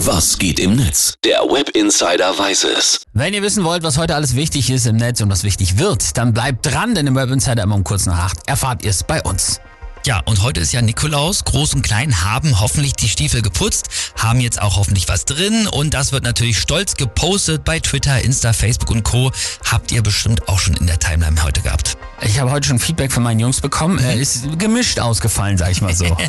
Was geht im Netz? Der Web Insider weiß es. Wenn ihr wissen wollt, was heute alles wichtig ist im Netz und was wichtig wird, dann bleibt dran, denn im Web Insider immer um kurz nach acht erfahrt ihr es bei uns. Ja, und heute ist ja Nikolaus. Groß und Klein haben hoffentlich die Stiefel geputzt, haben jetzt auch hoffentlich was drin und das wird natürlich stolz gepostet bei Twitter, Insta, Facebook und Co. Habt ihr bestimmt auch schon in der Timeline. Ich habe heute schon Feedback von meinen Jungs bekommen. Er ist gemischt ausgefallen, sag ich mal so.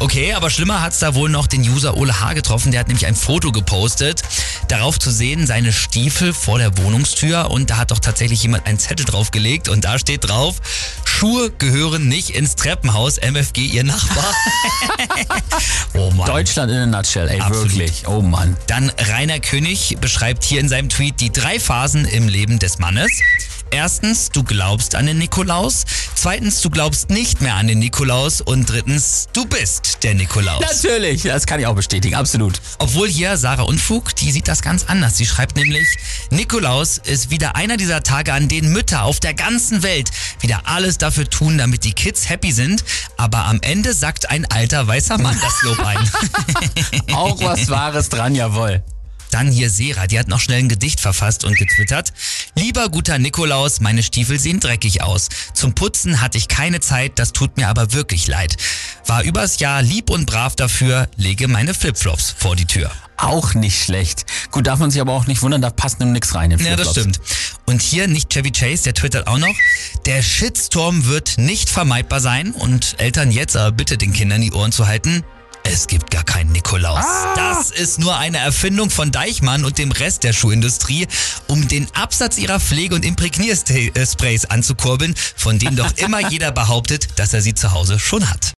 Okay, aber schlimmer hat's da wohl noch den User Ole H. getroffen. Der hat nämlich ein Foto gepostet. Darauf zu sehen seine Stiefel vor der Wohnungstür und da hat doch tatsächlich jemand einen Zettel draufgelegt und da steht drauf, Schuhe gehören nicht ins Treppenhaus, MFG ihr Nachbar. oh Mann. Deutschland in a nutshell, ey, Absolut. wirklich. Oh Mann. Dann Rainer König beschreibt hier in seinem Tweet die drei Phasen im Leben des Mannes. Erstens, du glaubst an den Nikolaus. Zweitens, du glaubst nicht mehr an den Nikolaus. Und drittens, du bist der Nikolaus. Natürlich, das kann ich auch bestätigen, absolut. Obwohl hier Sarah Unfug, die sieht das ganz anders. Sie schreibt nämlich, Nikolaus ist wieder einer dieser Tage, an denen Mütter auf der ganzen Welt wieder alles dafür tun, damit die Kids happy sind. Aber am Ende sagt ein alter weißer Mann das Lob ein. Auch was Wahres dran, jawohl. Dann hier Sera, die hat noch schnell ein Gedicht verfasst und getwittert. Lieber guter Nikolaus, meine Stiefel sehen dreckig aus. Zum Putzen hatte ich keine Zeit, das tut mir aber wirklich leid. War übers Jahr lieb und brav dafür, lege meine Flipflops vor die Tür. Auch nicht schlecht. Gut, darf man sich aber auch nicht wundern, da passt nun nichts rein. in Ja, das stimmt. Und hier nicht Chevy Chase, der twittert auch noch. Der Shitstorm wird nicht vermeidbar sein und Eltern jetzt aber bitte den Kindern die Ohren zu halten. Es gibt gar keinen Nikolaus. Das ist nur eine Erfindung von Deichmann und dem Rest der Schuhindustrie, um den Absatz ihrer Pflege- und Imprägniersprays anzukurbeln, von denen doch immer jeder behauptet, dass er sie zu Hause schon hat.